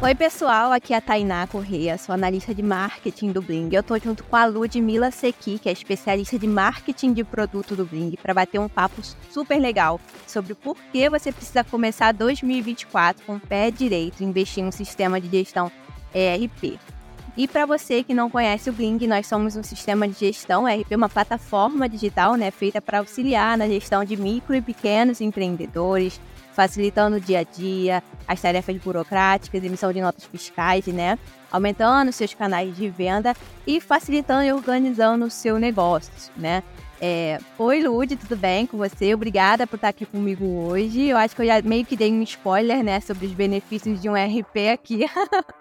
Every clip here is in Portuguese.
Oi, pessoal, aqui é a Tainá Correia, sou analista de marketing do Bling. Eu tô junto com a Ludmila Sequi, que é especialista de marketing de produto do Bling, para bater um papo super legal sobre por que você precisa começar 2024 com o pé direito e investir em um sistema de gestão ERP. E para você que não conhece o Bling, nós somos um sistema de gestão ERP, uma plataforma digital né, feita para auxiliar na gestão de micro e pequenos empreendedores, facilitando o dia a dia, as tarefas burocráticas, emissão de notas fiscais, né? Aumentando seus canais de venda e facilitando e organizando o seu negócio, né? É, Oi, Lud, tudo bem com você? Obrigada por estar aqui comigo hoje. Eu acho que eu já meio que dei um spoiler, né, sobre os benefícios de um RP aqui.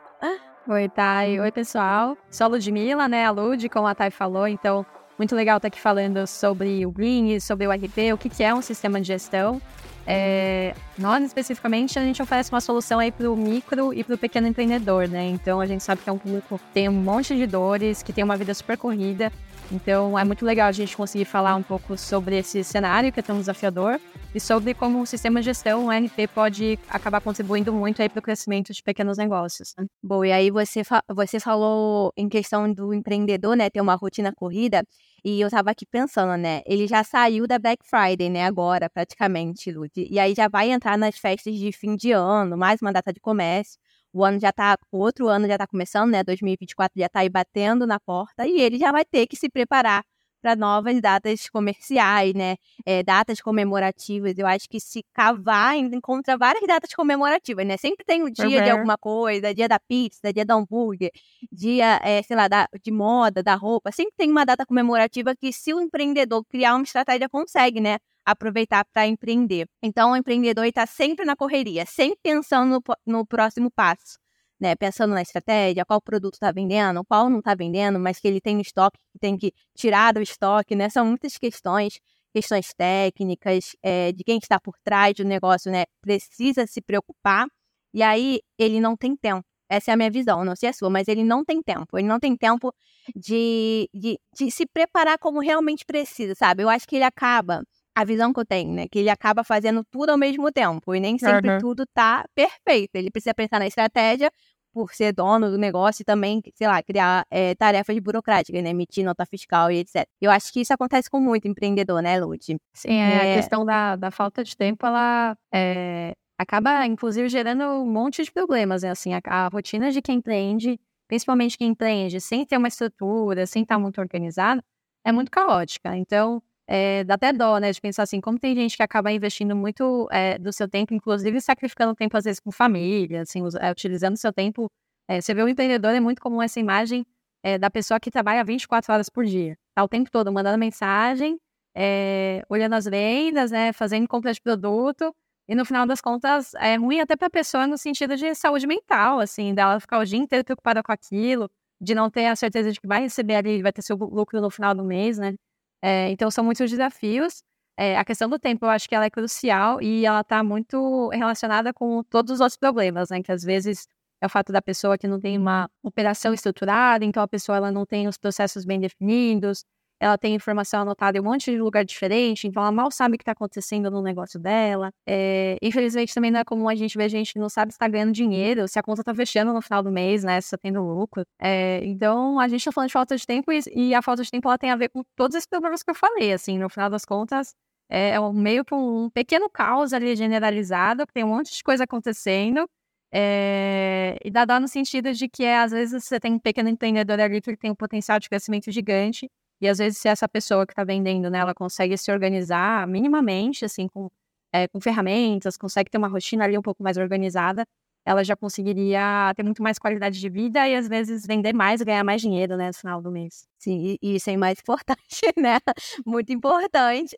Oi, Thay. Oi, pessoal. Sou a Ludmilla, né, a Lud, como a Thay falou, então muito legal estar aqui falando sobre o Green, sobre o RP, o que é um sistema de gestão. É, nós, especificamente, a gente oferece uma solução aí para o micro e para o pequeno empreendedor, né? Então, a gente sabe que é um público que tem um monte de dores, que tem uma vida super corrida. Então, é muito legal a gente conseguir falar um pouco sobre esse cenário que é tão desafiador e sobre como o sistema de gestão, o RP, pode acabar contribuindo muito aí para o crescimento de pequenos negócios. Bom, e aí você, fa você falou em questão do empreendedor, né, ter uma rotina corrida. E eu tava aqui pensando, né? Ele já saiu da Black Friday, né? Agora, praticamente, Lud. E aí já vai entrar nas festas de fim de ano, mais uma data de comércio. O ano já tá, o outro ano já tá começando, né? 2024 já tá aí batendo na porta e ele já vai ter que se preparar para novas datas comerciais, né? É, datas comemorativas. Eu acho que se cavar, encontra várias datas comemorativas, né? Sempre tem o dia uhum. de alguma coisa, dia da pizza, dia do hambúrguer, dia, é, sei lá, da, de moda, da roupa. Sempre tem uma data comemorativa que, se o empreendedor criar uma estratégia, consegue, né? aproveitar para empreender. Então, o empreendedor está sempre na correria, sempre pensando no, no próximo passo né, pensando na estratégia, qual produto está vendendo, qual não está vendendo, mas que ele tem no estoque, que tem que tirar do estoque, né? São muitas questões, questões técnicas, é, de quem está por trás do negócio, né? Precisa se preocupar, e aí ele não tem tempo. Essa é a minha visão, não sei a sua, mas ele não tem tempo. Ele não tem tempo de, de, de se preparar como realmente precisa, sabe? Eu acho que ele acaba a visão que eu tenho, né? Que ele acaba fazendo tudo ao mesmo tempo e nem sempre uhum. tudo tá perfeito. Ele precisa pensar na estratégia por ser dono do negócio e também, sei lá, criar é, tarefas burocráticas, né? Emitir nota fiscal e etc. Eu acho que isso acontece com muito empreendedor, né, Lud? Sim, é, é... a questão da, da falta de tempo, ela é, acaba, inclusive, gerando um monte de problemas, né? Assim, a, a rotina de quem empreende, principalmente quem empreende sem ter uma estrutura, sem estar muito organizado, é muito caótica. Então, é, dá até dó, né, de pensar assim, como tem gente que acaba investindo muito é, do seu tempo, inclusive sacrificando tempo às vezes com família, assim, é, utilizando seu tempo. você vê o empreendedor, é muito comum essa imagem da pessoa que trabalha 24 horas por dia. Tá o tempo todo mandando mensagem, olhando as vendas, né, fazendo compra de produto, e no final das contas é ruim até para a pessoa no sentido de saúde mental, assim, dela ficar o dia inteiro preocupada com aquilo, de não ter a certeza de que vai receber ali, vai ter seu lucro no final do mês, né? É, então, são muitos desafios. É, a questão do tempo, eu acho que ela é crucial e ela está muito relacionada com todos os outros problemas, né? Que às vezes é o fato da pessoa que não tem uma operação estruturada, então a pessoa ela não tem os processos bem definidos, ela tem informação anotada em um monte de lugar diferente, então ela mal sabe o que está acontecendo no negócio dela. É, infelizmente, também não é comum a gente ver gente que não sabe se está ganhando dinheiro, se a conta está fechando no final do mês, né? Se está tendo lucro. É, então, a gente está falando de falta de tempo e, e, a falta de tempo ela tem a ver com todos esses problemas que eu falei, assim, no final das contas. É, é meio que um pequeno caos ali generalizado, tem um monte de coisa acontecendo, é, e dá dó no sentido de que, às vezes, você tem um pequeno empreendedor ali que tem um potencial de crescimento gigante, e às vezes, se essa pessoa que está vendendo, né, ela consegue se organizar minimamente, assim, com, é, com ferramentas, consegue ter uma rotina ali um pouco mais organizada, ela já conseguiria ter muito mais qualidade de vida e às vezes vender mais ganhar mais dinheiro, né, no final do mês. Sim, e isso é mais importante, né? Muito importante.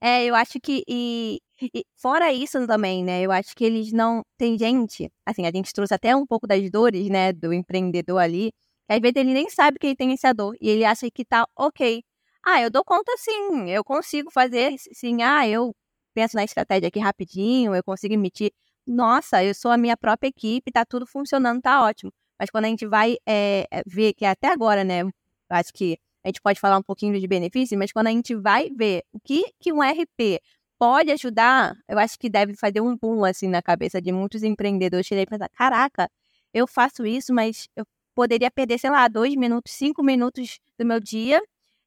É, eu acho que. E, e, fora isso também, né? Eu acho que eles não. Tem gente, assim, a gente trouxe até um pouco das dores, né, do empreendedor ali às vezes ele nem sabe que ele tem essa dor e ele acha que tá ok. Ah, eu dou conta sim, eu consigo fazer sim. Ah, eu penso na estratégia aqui rapidinho, eu consigo emitir nossa, eu sou a minha própria equipe, tá tudo funcionando, tá ótimo. Mas quando a gente vai é, ver que até agora, né, acho que a gente pode falar um pouquinho de benefício, mas quando a gente vai ver o que, que um RP pode ajudar, eu acho que deve fazer um boom assim na cabeça de muitos empreendedores que pensar, caraca, eu faço isso, mas eu poderia perder, sei lá, dois minutos, cinco minutos do meu dia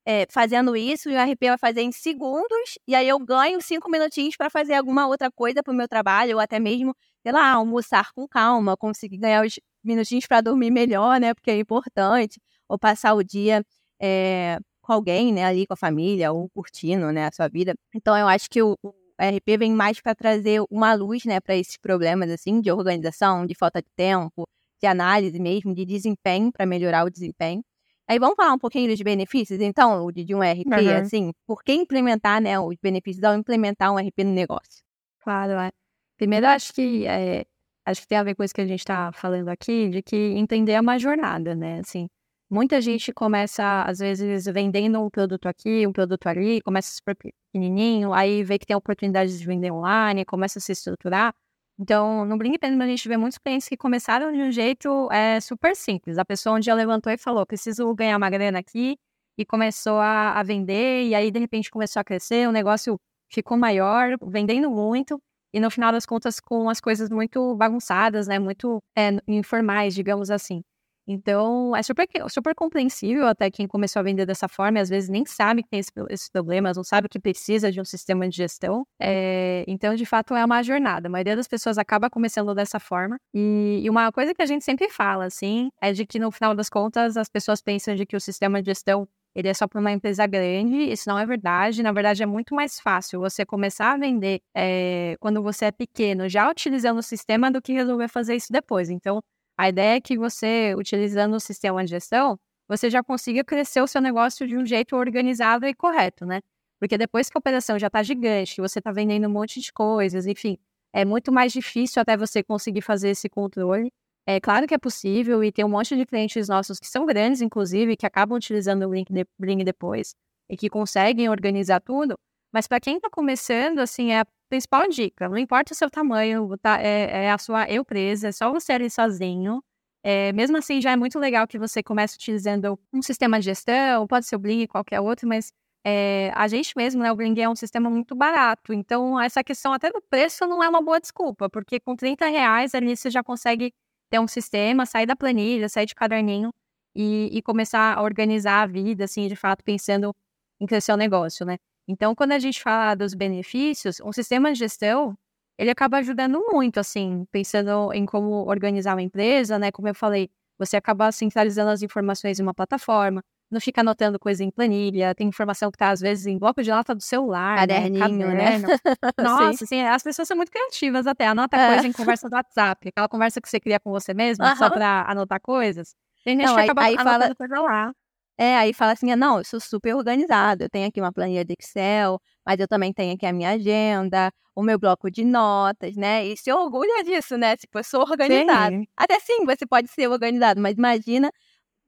é, fazendo isso e o RP vai fazer em segundos, e aí eu ganho cinco minutinhos para fazer alguma outra coisa para o meu trabalho, ou até mesmo, sei lá, almoçar com calma, conseguir ganhar os minutinhos para dormir melhor, né? Porque é importante, ou passar o dia é, com alguém, né, ali com a família, ou curtindo, né, a sua vida. Então eu acho que o, o RP vem mais para trazer uma luz, né, para esses problemas, assim, de organização, de falta de tempo, de análise mesmo, de desempenho, para melhorar o desempenho. Aí vamos falar um pouquinho dos benefícios, então, de um RP, uhum. assim, por que implementar, né, os benefícios ao implementar um RP no negócio? Claro, é. Primeiro, acho que é, acho que tem a ver com isso que a gente está falando aqui, de que entender é uma jornada, né? Assim, muita gente começa, às vezes, vendendo um produto aqui, um produto ali, começa super pequenininho, aí vê que tem oportunidade de vender online, começa a se estruturar. Então, no Penman, a gente vê muitos clientes que começaram de um jeito é, super simples. A pessoa um dia levantou e falou: preciso ganhar uma grana aqui, e começou a, a vender, e aí de repente começou a crescer, o negócio ficou maior, vendendo muito, e no final das contas com as coisas muito bagunçadas, né? Muito é, informais, digamos assim. Então, é super, super compreensível até quem começou a vender dessa forma e às vezes nem sabe que tem esse, esses problemas, não sabe que precisa de um sistema de gestão. É, então, de fato, é uma jornada. A maioria das pessoas acaba começando dessa forma. E, e, uma coisa que a gente sempre fala, assim, é de que no final das contas as pessoas pensam de que o sistema de gestão ele é só para uma empresa grande. Isso não é verdade. Na verdade, é muito mais fácil você começar a vender é, quando você é pequeno, já utilizando o sistema, do que resolver fazer isso depois. Então, a ideia é que você, utilizando o sistema de gestão, você já consiga crescer o seu negócio de um jeito organizado e correto, né? Porque depois que a operação já está gigante, que você está vendendo um monte de coisas, enfim, é muito mais difícil até você conseguir fazer esse controle. É claro que é possível e tem um monte de clientes nossos que são grandes, inclusive, que acabam utilizando o Link de, Bring depois e que conseguem organizar tudo. Mas para quem está começando, assim, é principal dica. Não importa o seu tamanho, tá, é, é a sua empresa, é só você ali sozinho. É, mesmo assim, já é muito legal que você comece utilizando um sistema de gestão, pode ser o Bling, qualquer outro, mas é, a gente mesmo, né, o Bling é um sistema muito barato. Então, essa questão até do preço não é uma boa desculpa, porque com 30 reais ali você já consegue ter um sistema, sair da planilha, sair de caderninho e, e começar a organizar a vida, assim, de fato, pensando em crescer o negócio, né? Então, quando a gente fala dos benefícios, um sistema de gestão, ele acaba ajudando muito, assim, pensando em como organizar uma empresa, né? Como eu falei, você acaba centralizando as informações em uma plataforma, não fica anotando coisa em planilha, tem informação que está, às vezes, em bloco de nota do celular, né? Caderninho, né? Nossa, assim, as pessoas são muito criativas até, anota é. coisa em conversa do WhatsApp, aquela conversa que você cria com você mesmo, uhum. só para anotar coisas. Tem gente não, que acaba aí, aí fala... coisa lá. É, aí fala assim, não, eu sou super organizado, eu tenho aqui uma planilha de Excel, mas eu também tenho aqui a minha agenda, o meu bloco de notas, né? E se orgulha disso, né? Tipo, eu sou organizado. Sim. Até sim, você pode ser organizado, mas imagina,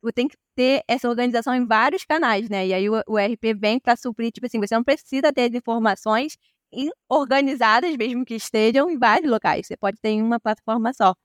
você tem que ter essa organização em vários canais, né? E aí o, o RP vem para suprir, tipo assim, você não precisa ter as informações organizadas, mesmo que estejam em vários locais. Você pode ter em uma plataforma só.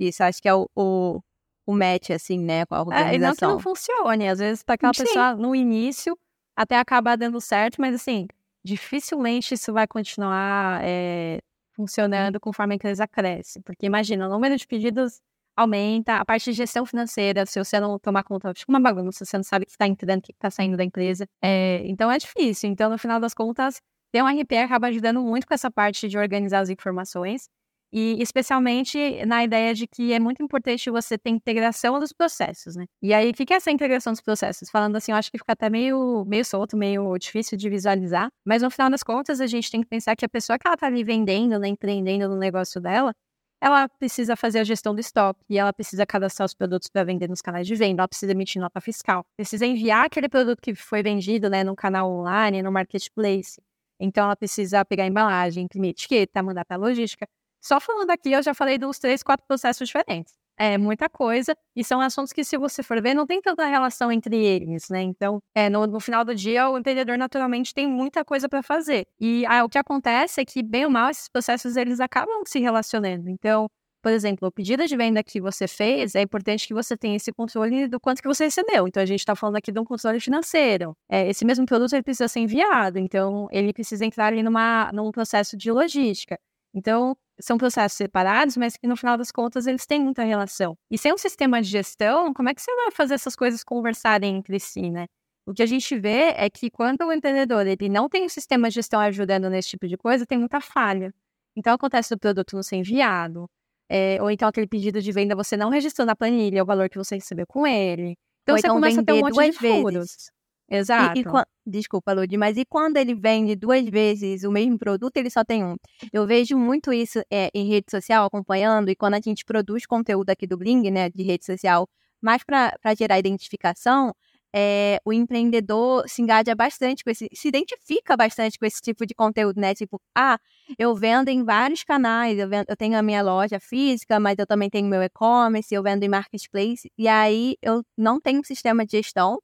Isso acho que é o, o o match, assim, né, com a organização. É, e não que não funcione, às vezes para aquela Sim. pessoa no início até acabar dando certo, mas assim, dificilmente isso vai continuar é, funcionando conforme a empresa cresce. Porque imagina, o número de pedidos aumenta, a parte de gestão financeira, se você não tomar conta, fica uma bagunça, você não sabe o que está entrando, o que está saindo da empresa. É, então é difícil. Então, no final das contas, ter um RP acaba ajudando muito com essa parte de organizar as informações. E especialmente na ideia de que é muito importante você ter integração dos processos, né? E aí, o que é essa integração dos processos? Falando assim, eu acho que fica até meio, meio solto, meio difícil de visualizar. Mas no final das contas, a gente tem que pensar que a pessoa que ela tá ali vendendo, né, empreendendo no negócio dela, ela precisa fazer a gestão do estoque e ela precisa cadastrar os produtos para vender nos canais de venda, ela precisa emitir nota fiscal, precisa enviar aquele produto que foi vendido né, no canal online, no marketplace. Então, ela precisa pegar a embalagem, imprimir etiqueta, mandar para a logística. Só falando aqui, eu já falei dos três, quatro processos diferentes. é muita coisa, e são assuntos que, se você for ver, não tem tanta relação entre eles, né? Então, é, no, no final do dia, o empreendedor naturalmente tem muita coisa para fazer. E ah, o que acontece é que, bem ou mal, esses processos eles acabam se relacionando. Então, por exemplo, o pedido de venda que você fez, é importante que você tenha esse controle do quanto que você recebeu. Então, a gente está falando aqui de um controle financeiro. É, esse mesmo produto ele precisa ser enviado, então ele precisa entrar ali numa, num processo de logística. Então, são processos separados, mas que no final das contas eles têm muita relação. E sem um sistema de gestão, como é que você vai fazer essas coisas conversarem entre si, né? O que a gente vê é que quando o empreendedor ele não tem um sistema de gestão ajudando nesse tipo de coisa, tem muita falha. Então acontece o produto não ser enviado, é, ou então aquele pedido de venda você não registrou na planilha o valor que você recebeu com ele. Então ou você então começa a ter um monte de furos. Vezes. Exato. E, e, desculpa, Lud, mas e quando ele vende duas vezes o mesmo produto, ele só tem um? Eu vejo muito isso é, em rede social, acompanhando, e quando a gente produz conteúdo aqui do Bling, né, de rede social, mais para gerar identificação, é, o empreendedor se engaja bastante com esse, se identifica bastante com esse tipo de conteúdo, né? Tipo, ah, eu vendo em vários canais, eu, vendo, eu tenho a minha loja física, mas eu também tenho meu e-commerce, eu vendo em marketplace, e aí eu não tenho um sistema de gestão,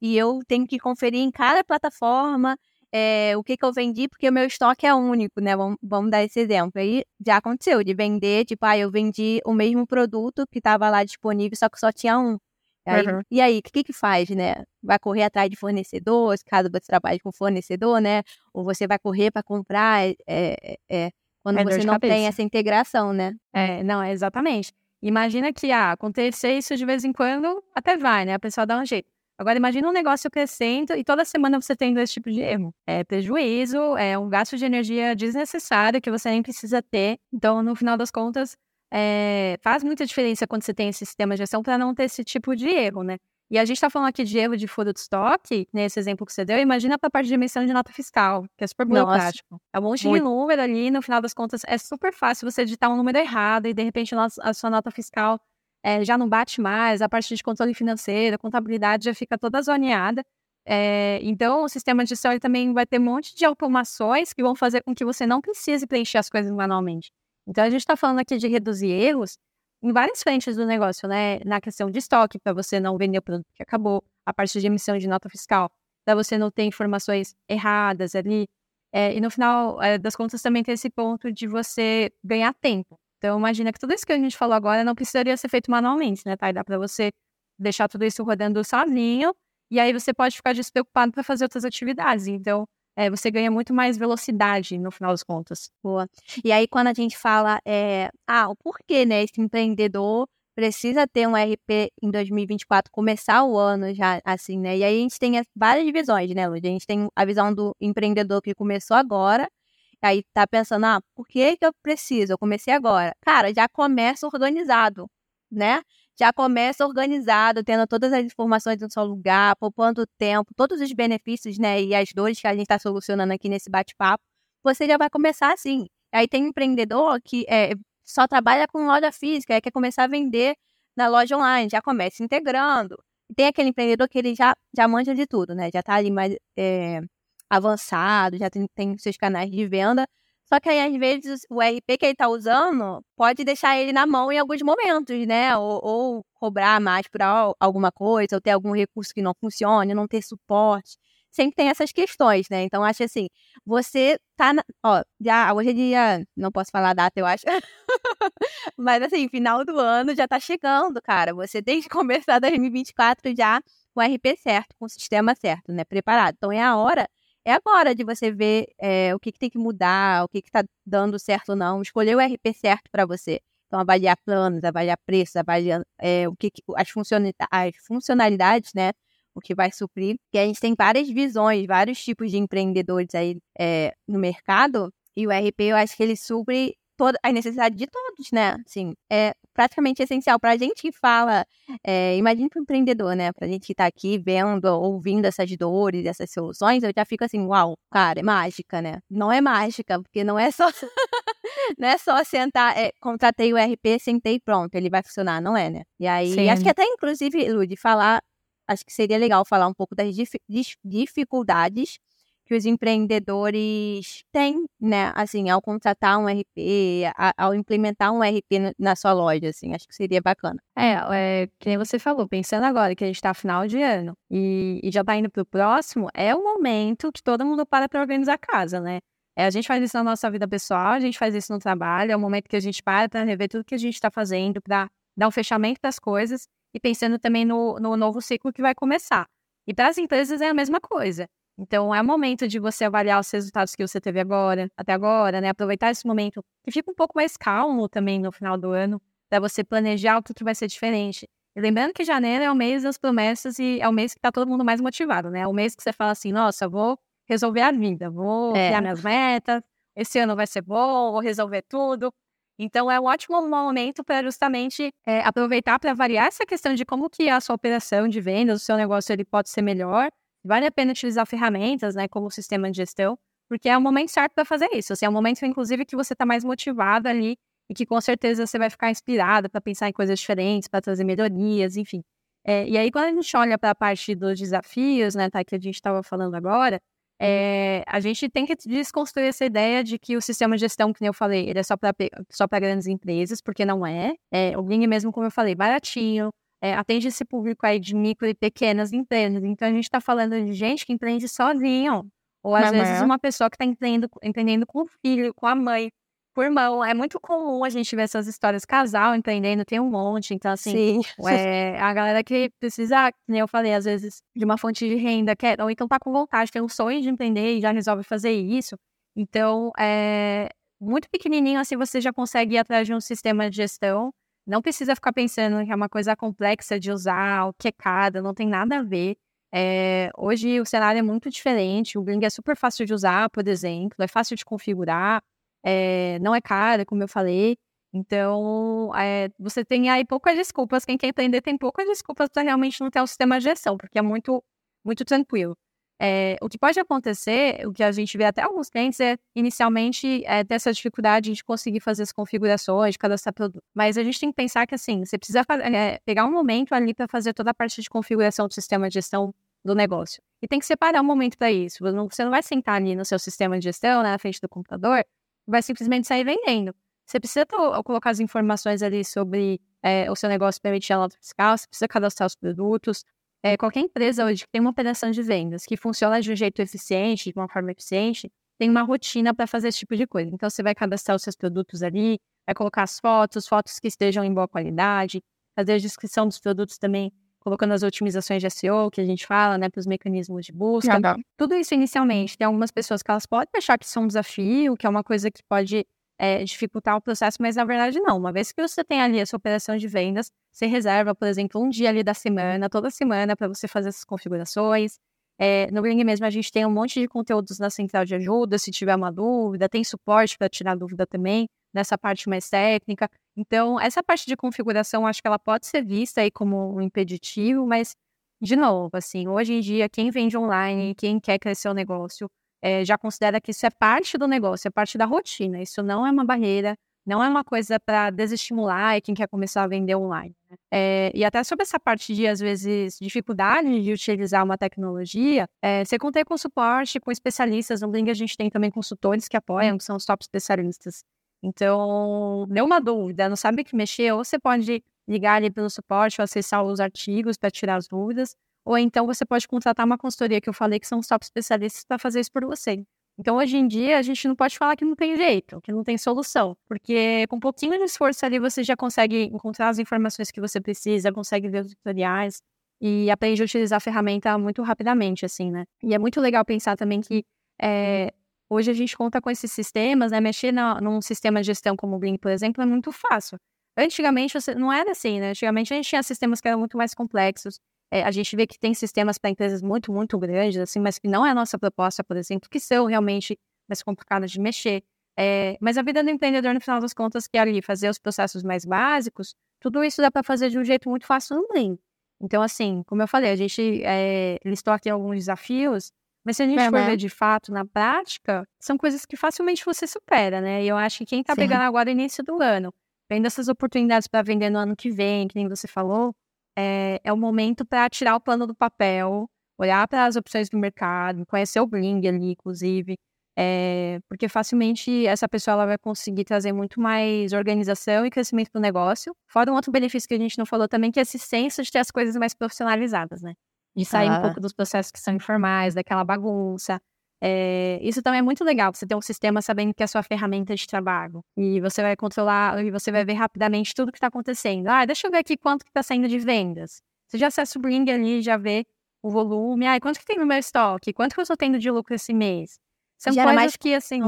e eu tenho que conferir em cada plataforma é, o que, que eu vendi, porque o meu estoque é único, né? Vamos, vamos dar esse exemplo. Aí já aconteceu de vender, tipo, ah, eu vendi o mesmo produto que estava lá disponível, só que só tinha um. Aí, uhum. E aí, o que, que faz, né? Vai correr atrás de fornecedores, caso você trabalhe com fornecedor, né? Ou você vai correr para comprar, é, é, é, quando é você não cabeça. tem essa integração, né? É, não, é exatamente. Imagina que, ah, acontecer isso de vez em quando, até vai, né? A pessoa dá um jeito. Agora, imagina um negócio crescendo e toda semana você tendo esse tipo de erro. É prejuízo, é um gasto de energia desnecessário que você nem precisa ter. Então, no final das contas, é, faz muita diferença quando você tem esse sistema de gestão para não ter esse tipo de erro, né? E a gente está falando aqui de erro de furo de estoque, nesse exemplo que você deu, imagina para a parte de emissão de nota fiscal, que é super burocrático. É um monte muito. de número ali, no final das contas, é super fácil você digitar um número errado e, de repente, a sua nota fiscal é, já não bate mais, a parte de controle financeiro, a contabilidade já fica toda zoneada. É, então, o sistema de gestão também vai ter um monte de automações que vão fazer com que você não precise preencher as coisas manualmente. Então, a gente está falando aqui de reduzir erros em várias frentes do negócio, né? Na questão de estoque, para você não vender o produto que acabou, a parte de emissão de nota fiscal, para você não ter informações erradas ali. É, e no final das contas também tem esse ponto de você ganhar tempo. Então, imagina que tudo isso que a gente falou agora não precisaria ser feito manualmente, né, tá? Dá para você deixar tudo isso rodando sozinho, e aí você pode ficar despreocupado para fazer outras atividades. Então, é, você ganha muito mais velocidade no final das contas. Boa. E aí, quando a gente fala, é, ah, o porquê, né, esse empreendedor precisa ter um RP em 2024, começar o ano já assim, né? E aí a gente tem várias visões, né, Lud? A gente tem a visão do empreendedor que começou agora, Aí tá pensando, ah, por que, que eu preciso? Eu comecei agora. Cara, já começa organizado, né? Já começa organizado, tendo todas as informações no seu lugar, poupando tempo, todos os benefícios, né? E as dores que a gente está solucionando aqui nesse bate-papo. Você já vai começar assim. Aí tem empreendedor que é, só trabalha com loja física, quer começar a vender na loja online, já começa integrando. Tem aquele empreendedor que ele já, já manja de tudo, né? Já tá ali mais. É, avançado, já tem, tem seus canais de venda. Só que aí, às vezes, o RP que ele está usando pode deixar ele na mão em alguns momentos, né? Ou, ou cobrar mais por alguma coisa, ou ter algum recurso que não funcione, não ter suporte. Sempre tem essas questões, né? Então, acho assim, você tá. Na, ó, já, hoje é dia. Não posso falar a data, eu acho. Mas, assim, final do ano já tá chegando, cara. Você tem que começar 2024 já com o RP certo, com o sistema certo, né? Preparado. Então, é a hora é agora de você ver é, o que, que, tem que mudar, o que está dando certo ou não, escolher o RP certo para você. Então, avaliar planos, avaliar preços, avaliar é, o que, que as, as funcionalidades, né? O que vai suprir. Que a gente tem várias visões, vários tipos de empreendedores aí é, no mercado. E o RP, eu acho que ele supre toda a necessidade de todos, né? Assim, é praticamente essencial para a gente que fala, é, imagine para o empreendedor, né? Para a gente que está aqui vendo, ouvindo essas dores, essas soluções, eu já fico assim, uau, cara, é mágica, né? Não é mágica, porque não é só, não é só sentar, é, contratei o RP, sentei pronto, ele vai funcionar, não é, né? E aí, Sim. acho que até inclusive, Lud, falar, acho que seria legal falar um pouco das dif dificuldades que os empreendedores têm, né? Assim, ao contratar um RP, a, ao implementar um RP na sua loja, assim, acho que seria bacana. É, é que nem você falou, pensando agora que a gente está final de ano e, e já está indo para o próximo, é o momento que todo mundo para para organizar a casa, né? É, a gente faz isso na nossa vida pessoal, a gente faz isso no trabalho, é o momento que a gente para para rever tudo que a gente está fazendo, para dar um fechamento das coisas e pensando também no, no novo ciclo que vai começar. E para as empresas é a mesma coisa. Então, é o momento de você avaliar os resultados que você teve agora, até agora, né? Aproveitar esse momento que fica um pouco mais calmo também no final do ano, para você planejar o que vai ser diferente. E lembrando que janeiro é o mês das promessas e é o mês que tá todo mundo mais motivado, né? É o mês que você fala assim, nossa, vou resolver a vida, vou é. criar minhas metas, esse ano vai ser bom, vou resolver tudo. Então, é um ótimo momento para justamente é, aproveitar para variar essa questão de como que a sua operação de vendas, o seu negócio, ele pode ser melhor vale a pena utilizar ferramentas, né, como o sistema de gestão, porque é o momento certo para fazer isso. Assim, é o momento, inclusive, que você está mais motivado ali e que com certeza você vai ficar inspirado para pensar em coisas diferentes, para trazer melhorias, enfim. É, e aí, quando a gente olha para a parte dos desafios, né, tá, que a gente estava falando agora, é, a gente tem que desconstruir essa ideia de que o sistema de gestão, que nem eu falei, ele é só para só grandes empresas, porque não é. é o Bling mesmo, como eu falei, baratinho, é, atende esse público aí de micro e pequenas empresas. Então, a gente está falando de gente que empreende sozinho. Ou, às vezes, uma pessoa que está empreendendo, empreendendo com o filho, com a mãe, com o irmão. É muito comum a gente ver essas histórias. Casal empreendendo, tem um monte. Então, assim, é, a galera que precisa, como eu falei, às vezes, de uma fonte de renda, quer, ou então tá com vontade, tem um sonho de empreender e já resolve fazer isso. Então, é muito pequenininho, assim, você já consegue ir atrás de um sistema de gestão não precisa ficar pensando que é uma coisa complexa de usar, o que é cada, não tem nada a ver. É, hoje o cenário é muito diferente, o Bling é super fácil de usar, por exemplo, é fácil de configurar, é, não é caro, como eu falei. Então, é, você tem aí poucas desculpas. Quem quer empreender tem poucas desculpas para realmente não ter um sistema de gestão, porque é muito, muito tranquilo. É, o que pode acontecer, o que a gente vê até alguns clientes, é inicialmente é, ter essa dificuldade de conseguir fazer as configurações, cadastrar produto. Mas a gente tem que pensar que, assim, você precisa é, pegar um momento ali para fazer toda a parte de configuração do sistema de gestão do negócio. E tem que separar um momento para isso. Você não vai sentar ali no seu sistema de gestão, né, na frente do computador, vai simplesmente sair vendendo. Você precisa colocar as informações ali sobre é, o seu negócio para emitir a nota fiscal, você precisa cadastrar os produtos, é, qualquer empresa hoje que tem uma operação de vendas que funciona de um jeito eficiente, de uma forma eficiente, tem uma rotina para fazer esse tipo de coisa. Então, você vai cadastrar os seus produtos ali, vai colocar as fotos, fotos que estejam em boa qualidade, fazer a descrição dos produtos também, colocando as otimizações de SEO, que a gente fala, né, para os mecanismos de busca. Tudo isso inicialmente. Tem algumas pessoas que elas podem achar que isso é um desafio, que é uma coisa que pode é, dificultar o processo, mas na verdade não. Uma vez que você tem ali a sua operação de vendas, você reserva, por exemplo, um dia ali da semana, toda semana, para você fazer essas configurações. É, no Bling mesmo a gente tem um monte de conteúdos na central de ajuda, se tiver uma dúvida, tem suporte para tirar dúvida também, nessa parte mais técnica. Então, essa parte de configuração, acho que ela pode ser vista aí como um impeditivo, mas, de novo, assim, hoje em dia, quem vende online, quem quer crescer o negócio, é, já considera que isso é parte do negócio, é parte da rotina. Isso não é uma barreira, não é uma coisa para desestimular quem quer começar a vender online. É, e até sobre essa parte de, às vezes, dificuldade de utilizar uma tecnologia, é, você contei com suporte, com especialistas. No Bling a gente tem também consultores que apoiam, que são os top especialistas. Então, deu uma dúvida, não sabe o que mexer, ou você pode ligar ali pelo suporte ou acessar os artigos para tirar as dúvidas, ou então você pode contratar uma consultoria que eu falei que são os top especialistas para fazer isso por você. Então, hoje em dia, a gente não pode falar que não tem jeito, que não tem solução, porque com um pouquinho de esforço ali você já consegue encontrar as informações que você precisa, consegue ver os tutoriais e aprende a utilizar a ferramenta muito rapidamente, assim, né? E é muito legal pensar também que é, hoje a gente conta com esses sistemas, né? Mexer num sistema de gestão como o Blink, por exemplo, é muito fácil. Antigamente você, não era assim, né? Antigamente a gente tinha sistemas que eram muito mais complexos, é, a gente vê que tem sistemas para empresas muito, muito grandes, assim, mas que não é a nossa proposta, por exemplo, que são realmente mais complicadas de mexer. É, mas a vida do empreendedor, no final das contas, que é ali fazer os processos mais básicos, tudo isso dá para fazer de um jeito muito fácil no Lean. Então, assim, como eu falei, a gente é, listou aqui alguns desafios, mas se a gente é, for né? ver de fato na prática, são coisas que facilmente você supera, né? E eu acho que quem está pegando agora início do ano, vendo essas oportunidades para vender no ano que vem, que nem você falou, é, é o momento para tirar o plano do papel, olhar para as opções do mercado, conhecer o Bling ali, inclusive, é, porque facilmente essa pessoa ela vai conseguir trazer muito mais organização e crescimento para o negócio. Fora um outro benefício que a gente não falou também, que é esse senso de ter as coisas mais profissionalizadas, né? De sair ah. um pouco dos processos que são informais, daquela bagunça. É, isso também é muito legal, você ter um sistema sabendo que é a sua ferramenta de trabalho. E você vai controlar, e você vai ver rapidamente tudo que está acontecendo. Ah, deixa eu ver aqui quanto que está saindo de vendas. Você já acessa o Bring ali, já vê o volume. Ah, quanto que tem no meu estoque? Quanto que eu estou tendo de lucro esse mês? São Gera coisas mais... que, assim.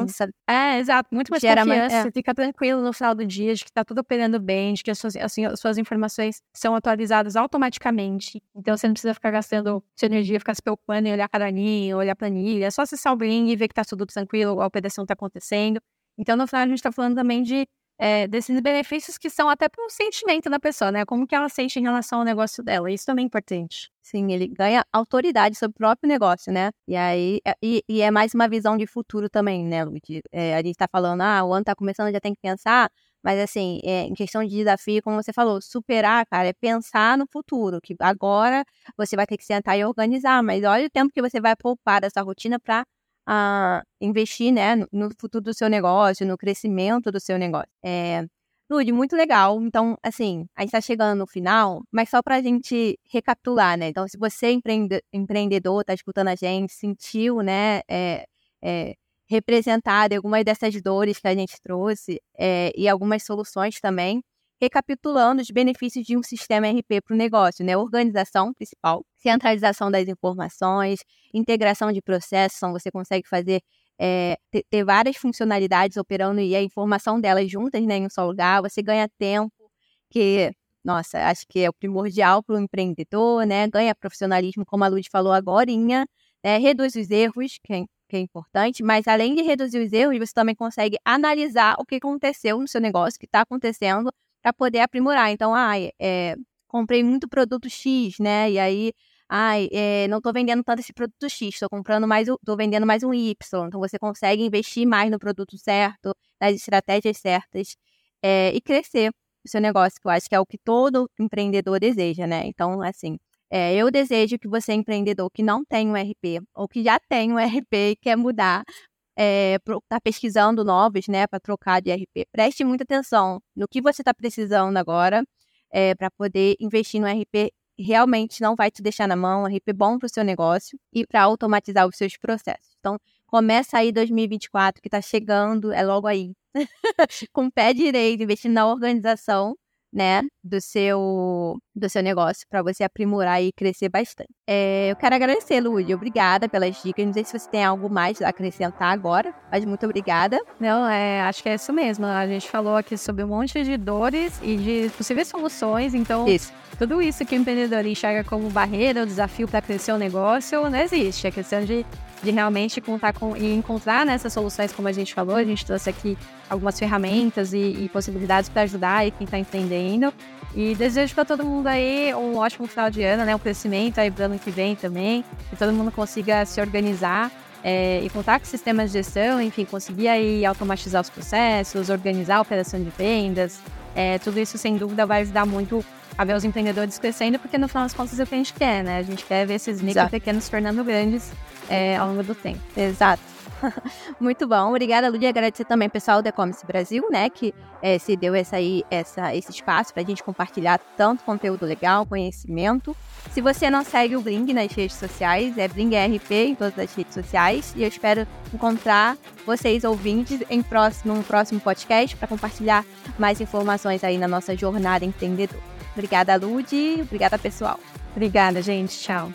É, exato. Muito mais Gera confiança. Mais, é. Você fica tranquilo no final do dia de que tá tudo operando bem, de que as suas, assim, as suas informações são atualizadas automaticamente. Então você não precisa ficar gastando sua energia, ficar se preocupando em olhar caderninho, olhar planilha. É só acessar o Bring e ver que tá tudo tranquilo, a operação tá acontecendo. Então, no final, a gente tá falando também de é, desses benefícios que são até para o sentimento da pessoa, né? Como que ela sente em relação ao negócio dela. Isso também é importante. Sim, ele ganha autoridade sobre o próprio negócio, né? E aí, é, e, e é mais uma visão de futuro também, né, Lud? É, a gente tá falando, ah, o ano tá começando, já tem que pensar, mas assim, é, em questão de desafio, como você falou, superar, cara, é pensar no futuro, que agora você vai ter que sentar e organizar, mas olha o tempo que você vai poupar dessa rotina para a investir né, no futuro do seu negócio, no crescimento do seu negócio. É, muito legal. Então, assim, a gente está chegando no final, mas só para a gente recapitular, né? Então, se você é empreende empreendedor, está escutando a gente, sentiu, né, é, é, representado algumas dessas dores que a gente trouxe é, e algumas soluções também, recapitulando os benefícios de um sistema RP para o negócio, né? Organização principal, centralização das informações, integração de processos, então você consegue fazer é, ter, várias funcionalidades operando e a informação delas juntas né, em um só lugar, você ganha tempo, que, nossa, acho que é o primordial para o empreendedor, né? Ganha profissionalismo, como a Lud falou agora, né? reduz os erros, que é, que é importante, mas além de reduzir os erros, você também consegue analisar o que aconteceu no seu negócio, o que está acontecendo, para poder aprimorar. Então, ai, é, comprei muito produto X, né? E aí, ai, é, não estou vendendo tanto esse produto X, estou comprando mais, estou vendendo mais um Y. Então, você consegue investir mais no produto certo, nas estratégias certas é, e crescer o seu negócio, que eu acho que é o que todo empreendedor deseja, né? Então, assim, é, eu desejo que você, empreendedor que não tem um RP ou que já tem um RP e quer mudar, é, tá pesquisando novos, né, para trocar de RP, preste muita atenção no que você está precisando agora é, para poder investir no RP realmente não vai te deixar na mão, RP bom para o seu negócio e para automatizar os seus processos. Então, começa aí 2024 que está chegando, é logo aí, com o pé direito, investindo na organização né, do seu, do seu negócio para você aprimorar e crescer bastante. É, eu quero agradecer, Lúdia. Obrigada pelas dicas. Não sei se você tem algo mais a acrescentar agora, mas muito obrigada. Não, é, acho que é isso mesmo. A gente falou aqui sobre um monte de dores e de possíveis soluções. Então, isso. tudo isso que o empreendedor enxerga como barreira ou desafio para crescer o negócio não existe. É questão de de realmente contar com e encontrar nessas soluções, como a gente falou, a gente trouxe aqui algumas ferramentas e, e possibilidades para ajudar aí quem está empreendendo. E desejo para todo mundo aí um ótimo final de ano, né? Um crescimento aí para ano que vem também, que todo mundo consiga se organizar é, e contar com sistemas de gestão, enfim, conseguir aí automatizar os processos, organizar a operação de vendas. É, tudo isso, sem dúvida, vai ajudar muito a ver os empreendedores crescendo, porque no final das contas é o que a gente quer, né? A gente quer ver esses micro e pequenos tornando grandes é, ao longo do tempo. Exato. Muito bom. Obrigada, Lúdia. Agradecer também ao pessoal da E-Commerce Brasil, né, que é, se deu essa aí, essa, esse espaço para a gente compartilhar tanto conteúdo legal, conhecimento. Se você não segue o Bling nas redes sociais, é BlingRP em todas as redes sociais. E eu espero encontrar vocês ouvintes em próximo, um próximo podcast para compartilhar mais informações aí na nossa jornada empreendedora. Obrigada, Lud. Obrigada, pessoal. Obrigada, gente. Tchau.